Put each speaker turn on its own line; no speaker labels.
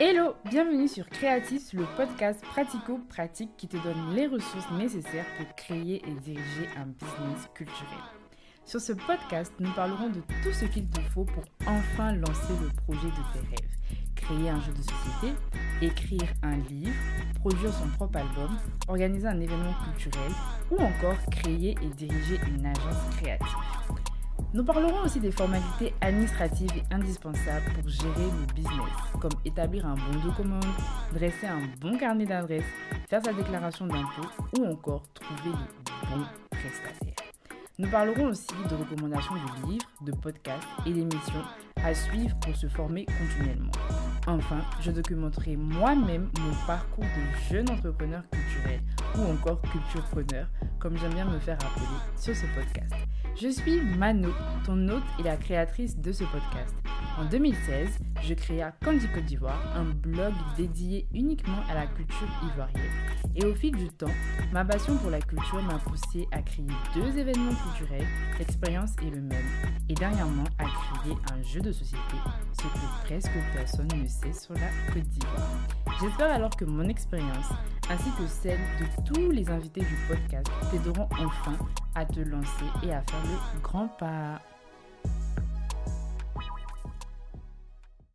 Hello, bienvenue sur Creatis, le podcast pratico-pratique qui te donne les ressources nécessaires pour créer et diriger un business culturel. Sur ce podcast, nous parlerons de tout ce qu'il te faut pour enfin lancer le projet de tes rêves. Créer un jeu de société, écrire un livre, produire son propre album, organiser un événement culturel ou encore créer et diriger une agence créative. Nous parlerons aussi des formalités administratives et indispensables pour gérer le business, comme établir un bon de commande, dresser un bon carnet d'adresses, faire sa déclaration d'impôt ou encore trouver les bons prestataires. Nous parlerons aussi de recommandations de livres, de podcasts et d'émissions à suivre pour se former continuellement. Enfin, je documenterai moi-même mon parcours de jeune entrepreneur culturel ou encore culturepreneur, comme j'aime bien me faire appeler sur ce podcast. Je suis Mano, ton hôte et la créatrice de ce podcast. En 2016, je crée à Candy Côte d'Ivoire un blog dédié uniquement à la culture ivoirienne. Et au fil du temps, ma passion pour la culture m'a poussé à créer deux événements culturels, l'expérience est le même, et dernièrement à créer un jeu de société, ce que presque personne ne sait sur la Côte d'Ivoire. J'espère alors que mon expérience, ainsi que celle de tous les invités du podcast, t'aideront enfin à te lancer et à faire le grand pas.